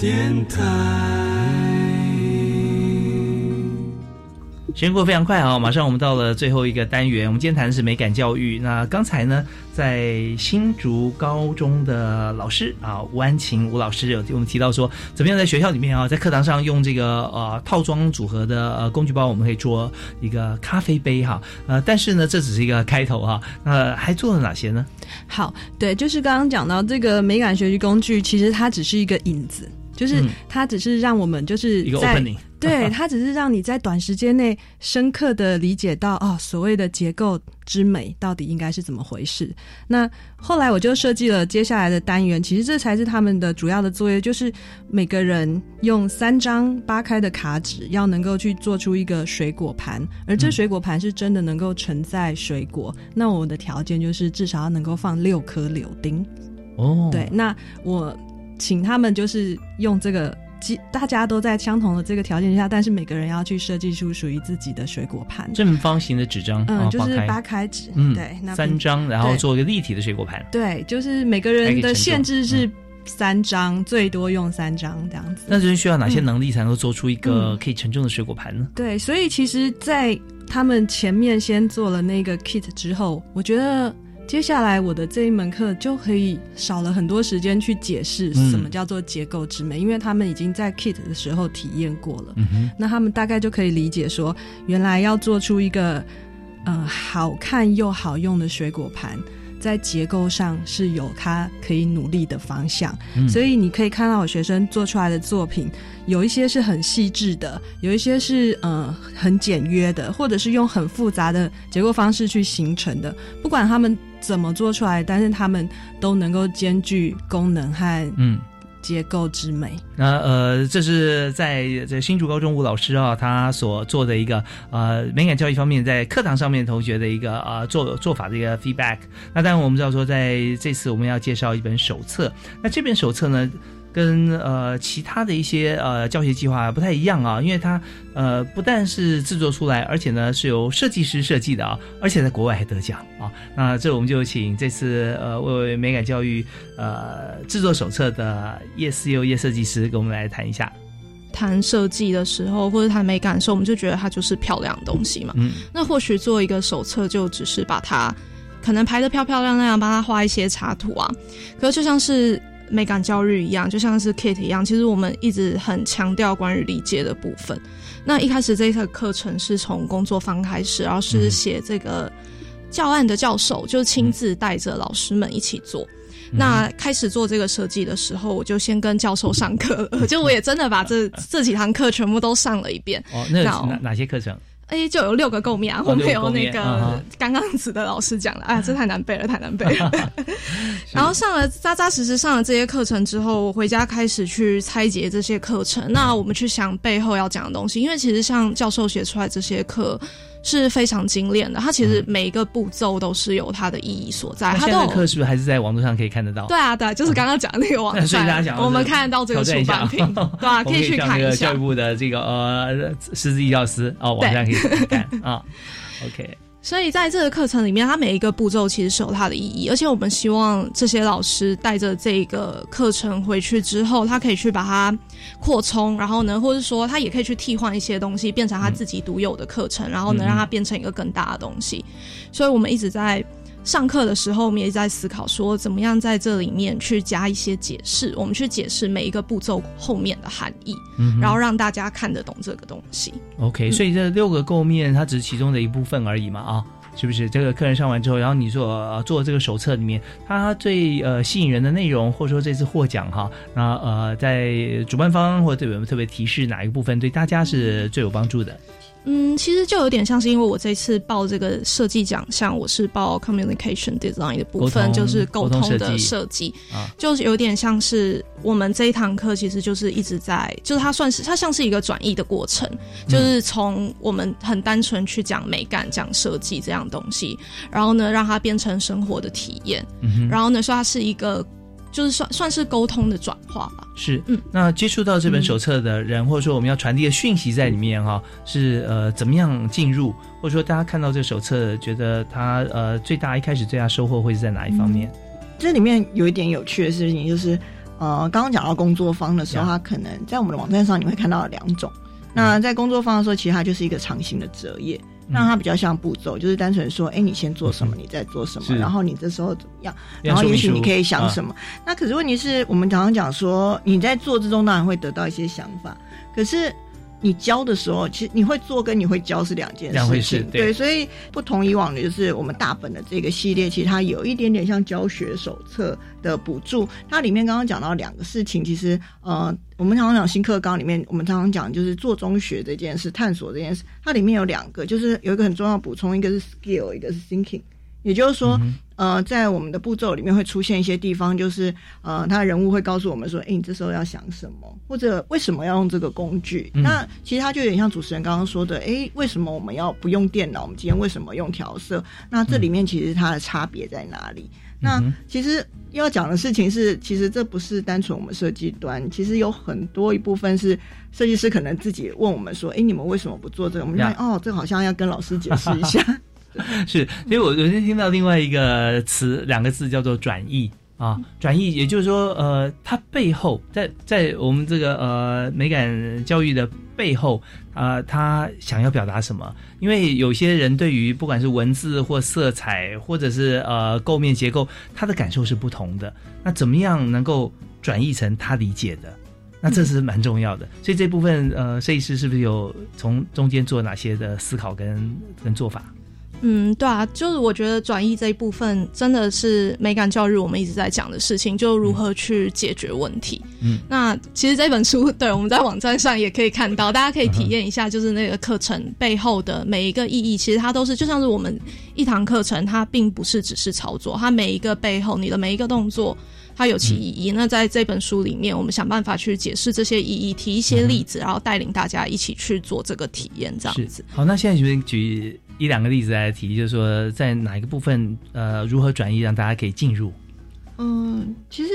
时间过非常快啊！马上我们到了最后一个单元。我们今天谈的是美感教育。那刚才呢，在新竹高中的老师啊，吴安晴吴老师有给我们提到说，怎么样在学校里面啊，在课堂上用这个呃套装组合的呃工具包，我们可以做一个咖啡杯哈。呃，但是呢，这只是一个开头哈。那还做了哪些呢？好，对，就是刚刚讲到这个美感学习工具，其实它只是一个引子。就是它只是让我们就是在对 它只是让你在短时间内深刻的理解到哦所谓的结构之美到底应该是怎么回事。那后来我就设计了接下来的单元，其实这才是他们的主要的作业，就是每个人用三张扒开的卡纸，要能够去做出一个水果盘，而这水果盘是真的能够承载水果。那我的条件就是至少要能够放六颗柳丁。哦，对，那我。请他们就是用这个，大家都在相同的这个条件下，但是每个人要去设计出属于自己的水果盘，正方形的纸张，嗯，就是八开纸，嗯，对，三张，然后做一个立体的水果盘，对，就是每个人的限制是三张，最多用三张这样子。那就是需要哪些能力才能够做出一个可以承重的水果盘呢？对，所以其实，在他们前面先做了那个 kit 之后，我觉得。接下来我的这一门课就可以少了很多时间去解释什么叫做结构之美，因为他们已经在 kit 的时候体验过了。那他们大概就可以理解说，原来要做出一个呃好看又好用的水果盘，在结构上是有他可以努力的方向。所以你可以看到我学生做出来的作品，有一些是很细致的，有一些是呃很简约的，或者是用很复杂的结构方式去形成的。不管他们。怎么做出来？但是他们都能够兼具功能和嗯结构之美。那呃，这是在这新竹高中吴老师啊，他所做的一个呃美感教育方面，在课堂上面同学的一个呃做做法的一个 feedback。那当然我们知道说，在这次我们要介绍一本手册。那这本手册呢？跟呃其他的一些呃教学计划不太一样啊，因为它呃不但是制作出来，而且呢是由设计师设计的啊，而且在国外还得奖啊。那这我们就请这次呃为美感教育呃制作手册的叶思佑叶设计师跟我们来谈一下。谈设计的时候或者谈美感的时候，我们就觉得它就是漂亮的东西嘛。嗯。那或许做一个手册就只是把它可能排的漂漂亮亮，帮他画一些插图啊。可是就像是。美感教育一样，就像是 Kit 一样，其实我们一直很强调关于理解的部分。那一开始这一课课程是从工作坊开始，然后是写这个教案的教授就亲自带着老师们一起做。那开始做这个设计的时候，我就先跟教授上课，就我也真的把这这几堂课全部都上了一遍。哦，那哪哪些课程？哎，就有六个构面啊，后面有那嗯个刚刚子的老师讲了，哎，这太难背了，太难背了。然后上了扎扎实实上了这些课程之后，我回家开始去拆解这些课程。那我们去想背后要讲的东西，因为其实像教授写出来这些课是非常精炼的，它其实每一个步骤都是有它的意义所在。它的课是不是还是在网络上可以看得到？对啊，对，就是刚刚讲的那个网站，我们看得到这个出版品，对啊，可以去看一下。教育部的这个呃师资教师哦，网站可以看啊。OK。所以在这个课程里面，它每一个步骤其实是有它的意义，而且我们希望这些老师带着这个课程回去之后，他可以去把它扩充，然后呢，或者说他也可以去替换一些东西，变成他自己独有的课程，然后能让它变成一个更大的东西。所以我们一直在。上课的时候，我们也在思考说，怎么样在这里面去加一些解释，我们去解释每一个步骤后面的含义，嗯然后让大家看得懂这个东西。OK，所以这六个构面它只是其中的一部分而已嘛，啊，是不是？这个客人上完之后，然后你做做这个手册里面，它最呃吸引人的内容，或者说这次获奖哈，那呃在主办方或者有没有特别提示哪一个部分对大家是最有帮助的？嗯，其实就有点像是因为我这次报这个设计奖项，我是报 communication design 的部分，就是沟通的设计，就是有点像是我们这一堂课其实就是一直在，就是它算是它像是一个转译的过程，就是从我们很单纯去讲美感、讲设计这样东西，然后呢让它变成生活的体验，然后呢说它是一个。就是算算是沟通的转化吧。是，嗯，那接触到这本手册的人，或者说我们要传递的讯息在里面哈，是呃怎么样进入，或者说大家看到这个手册，觉得它呃最大一开始最大收获会是在哪一方面？这里面有一点有趣的事情，就是呃刚刚讲到工作方的时候，它可能在我们的网站上你会看到两种。那在工作方的时候，其实它就是一个长形的折页。让它比较像步骤，就是单纯说，哎，你先做什么，你再做什么，然后你这时候怎么样，然后也许你可以想什么。那可是问题是我们常常讲说，你在做之中当然会得到一些想法，可是。你教的时候，其实你会做跟你会教是两件事情，对，所以不同以往的就是我们大本的这个系列，其实它有一点点像教学手册的补助。它里面刚刚讲到两个事情，其实呃，我们常常讲新课纲里面，我们常常讲就是做中学这件事，探索这件事，它里面有两个，就是有一个很重要补充，一个是 skill，一个是 thinking。也就是说，呃，在我们的步骤里面会出现一些地方，就是呃，他人物会告诉我们说，哎，你这时候要想什么，或者为什么要用这个工具？那其实它就有点像主持人刚刚说的，哎，为什么我们要不用电脑？我们今天为什么用调色？那这里面其实它的差别在哪里？那其实要讲的事情是，其实这不是单纯我们设计端，其实有很多一部分是设计师可能自己问我们说，哎，你们为什么不做这个？我们说，哦，这好像要跟老师解释一下。是，所以我昨天听到另外一个词，两个字叫做转译啊，转译，也就是说，呃，它背后在在我们这个呃美感教育的背后啊，他想要表达什么？因为有些人对于不管是文字或色彩，或者是呃构面结构，他的感受是不同的。那怎么样能够转译成他理解的？那这是蛮重要的。所以这部分呃，设计师是不是有从中间做哪些的思考跟跟做法？嗯，对啊，就是我觉得转译这一部分真的是美感教育我们一直在讲的事情，就如何去解决问题。嗯，那其实这本书，对我们在网站上也可以看到，大家可以体验一下，就是那个课程背后的每一个意义，其实它都是就像是我们一堂课程，它并不是只是操作，它每一个背后，你的每一个动作。它有其意义。那在这本书里面，我们想办法去解释这些意义，提一些例子，然后带领大家一起去做这个体验，这样子。好，那现在举举一两个例子来提，就是说在哪一个部分，呃，如何转移让大家可以进入？嗯，其实，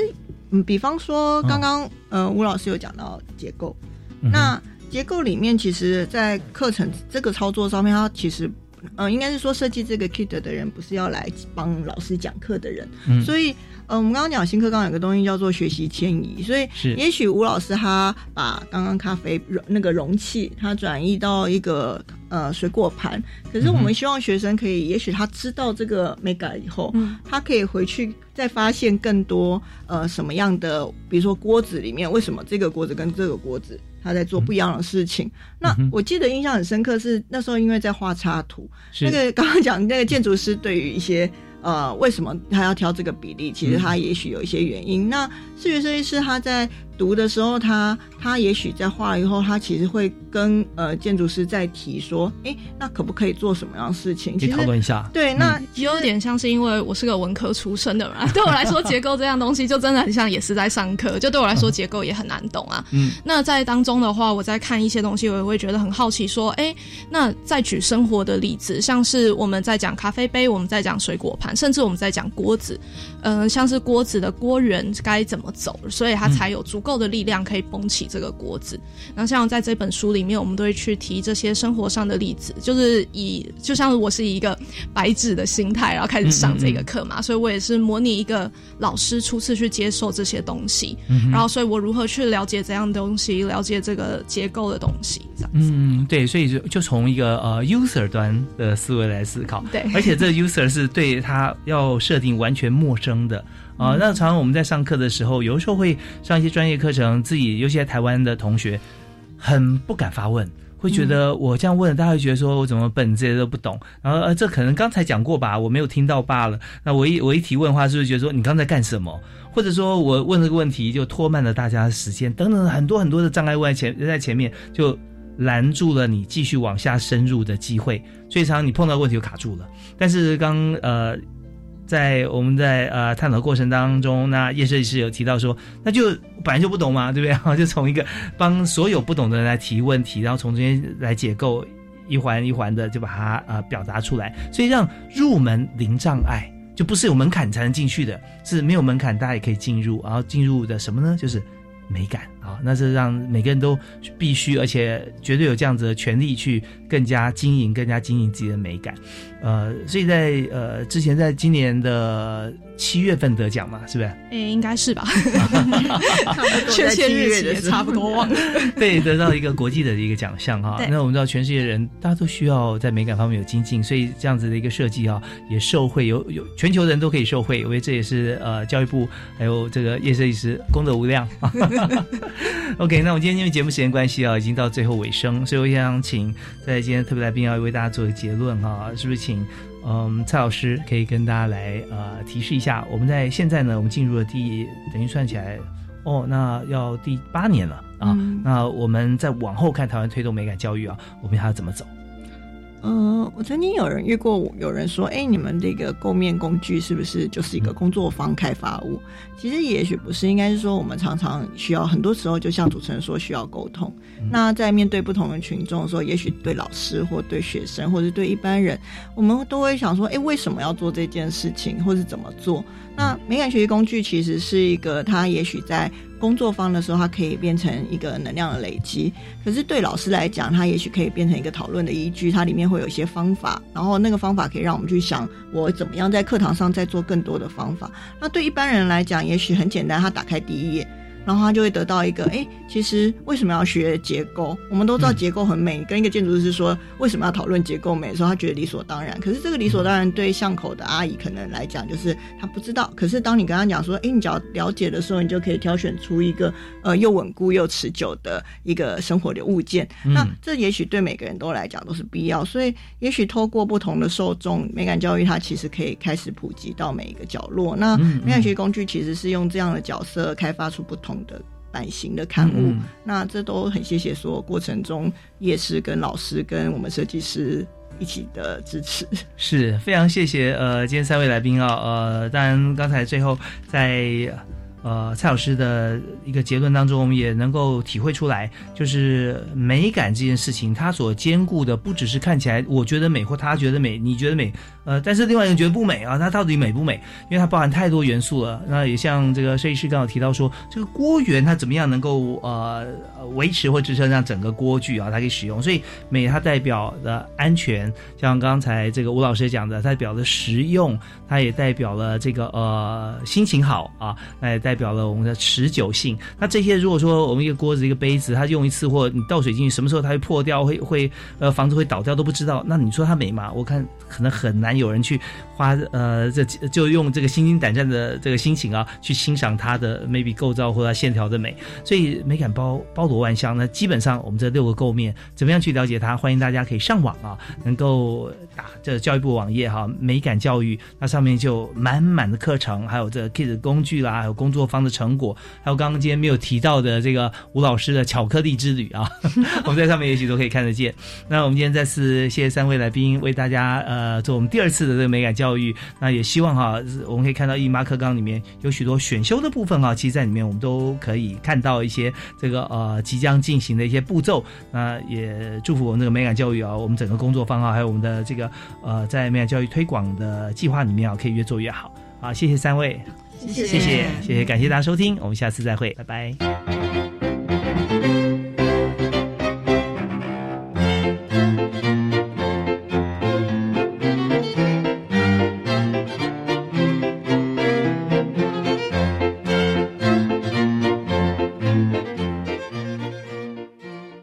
嗯，比方说刚刚，呃，吴老师有讲到结构，那结构里面，其实，在课程这个操作上面，它其实，嗯，应该是说设计这个 kit 的人，不是要来帮老师讲课的人，所以。呃，我们刚刚讲新课纲有个东西叫做学习迁移，所以也许吴老师他把刚刚咖啡那个容器，他转移到一个呃水果盘，可是我们希望学生可以，也许他知道这个 mega 以后，他可以回去再发现更多呃什么样的，比如说锅子里面为什么这个锅子跟这个锅子他在做不一样的事情。那我记得印象很深刻是那时候因为在画插图，那个刚刚讲那个建筑师对于一些。呃，为什么他要挑这个比例？其实他也许有一些原因。那视觉设计师他在读的时候，他他也许在画了以后，他其实会跟呃建筑师在提说，哎，那可不可以做什么样的事情？可以讨论一下。对，那有点像是因为我是个文科出身的人，对我来说，结构这样东西就真的很像也是在上课。就对我来说，结构也很难懂啊。嗯，那在当中的话，我在看一些东西，我也会觉得很好奇，说，哎，那再举生活的例子，像是我们在讲咖啡杯，我们在讲水果盘，甚至我们在讲锅子，嗯，像是锅子的锅缘该怎么走，所以它才有足够的力量可以绷起这个锅子。那像在这本书里面，我们都会去提这些生活上的例子，就是以就像我是以一个白纸的心态，然后开始上这个课嘛，所以我也是模拟一个老师初次去接受这些东西，然后所以我如何去了解这样东西，了解这个结构的东西，这样。嗯，对，所以就就从一个呃 user 端的思维来思考，对，而且这 user 是对他要设定完全陌生的。啊，那常常我们在上课的时候，有的时候会上一些专业课程，自己尤其在台湾的同学很不敢发问，会觉得我这样问，大家会觉得说我怎么笨，这些都不懂。然后呃，这可能刚才讲过吧，我没有听到罢了。那我一我一提问的话，是不是觉得说你刚才干什么？或者说我问这个问题就拖慢了大家的时间，等等很多很多的障碍物在前在前面，就拦住了你继续往下深入的机会。所以常常你碰到问题就卡住了。但是刚呃。在我们在呃探讨过程当中，那叶设计师有提到说，那就本来就不懂嘛，对不对？然后就从一个帮所有不懂的人来提问题，然后从中间来解构一环一环的，就把它呃表达出来，所以让入门零障碍，就不是有门槛才能进去的，是没有门槛大家也可以进入，然后进入的什么呢？就是美感啊，那是让每个人都必须而且绝对有这样子的权利去更加经营、更加经营自己的美感。呃，所以在呃之前，在今年的七月份得奖嘛，是不是？哎，应该是吧。确切日期也差不多忘了。对，得到一个国际的一个奖项哈。那我们知道，全世界人大家都需要在美感方面有精进，所以这样子的一个设计啊，也受惠，有有全球人都可以受惠。因为这也是呃教育部还有这个叶设计师功德无量。OK，那我们今天因为节目时间关系啊，已经到最后尾声，所以我想请在今天特别来宾要为大家做一个结论哈，是不是请？嗯，蔡老师可以跟大家来呃提示一下，我们在现在呢，我们进入了第等于算起来哦，那要第八年了啊。那我们再往后看台湾推动美感教育啊，我们还要怎么走？嗯，我曾经有人遇过，有人说，哎，你们这个构面工具是不是就是一个工作坊开发物？其实也许不是，应该是说我们常常需要，很多时候就像主持人说，需要沟通。那在面对不同的群众的时候，也许对老师或对学生，或者对一般人，我们都会想说，哎，为什么要做这件事情，或是怎么做？那美感学习工具其实是一个，它也许在。工作方的时候，它可以变成一个能量的累积；可是对老师来讲，它也许可以变成一个讨论的依据。它里面会有一些方法，然后那个方法可以让我们去想，我怎么样在课堂上再做更多的方法。那对一般人来讲，也许很简单，他打开第一页。然后他就会得到一个，哎，其实为什么要学结构？我们都知道结构很美。跟一个建筑师说为什么要讨论结构美的时候，他觉得理所当然。可是这个理所当然对巷口的阿姨可能来讲，就是他不知道。可是当你跟他讲说，哎，你只要了解的时候，你就可以挑选出一个呃又稳固又持久的一个生活的物件。那这也许对每个人都来讲都是必要。所以也许透过不同的受众，美感教育它其实可以开始普及到每一个角落。那美感学习工具其实是用这样的角色开发出不同。的版型的刊物，那这都很谢谢所有过程中叶师跟老师跟我们设计师一起的支持，是非常谢谢呃今天三位来宾啊呃当然刚才最后在。呃，蔡老师的一个结论当中，我们也能够体会出来，就是美感这件事情，它所兼顾的不只是看起来我觉得美或他觉得美，你觉得美，呃，但是另外一个人觉得不美啊，它到底美不美？因为它包含太多元素了。那也像这个设计师刚好提到说，这个锅源它怎么样能够呃维持或支撑让整个锅具啊它可以使用？所以美它代表的安全，像刚才这个吴老师讲的，代表的实用，它也代表了这个呃心情好啊，那也代。代表了我们的持久性。那这些如果说我们一个锅子、一个杯子，它用一次或你倒水进去，什么时候它会破掉、会会呃房子会倒掉都不知道。那你说它美吗？我看可能很难有人去花呃这就用这个心惊胆战的这个心情啊去欣赏它的 maybe 构造或者线条的美。所以美感包包罗万象。那基本上我们这六个构面怎么样去了解它？欢迎大家可以上网啊，能够打这教育部网页哈，美感教育那上面就满满的课程，还有这 kids 工具啦，还有工作。方的成果，还有刚刚今天没有提到的这个吴老师的巧克力之旅啊，我们在上面也许都可以看得见。那我们今天再次谢谢三位来宾为大家呃做我们第二次的这个美感教育。那也希望哈，我们可以看到一马课纲里面有许多选修的部分哈，其实在里面我们都可以看到一些这个呃即将进行的一些步骤。那也祝福我们这个美感教育啊，我们整个工作方啊，还有我们的这个呃在美感教育推广的计划里面啊，可以越做越好。好，谢谢三位，谢谢谢谢谢谢，感谢大家收听，我们下次再会，拜拜。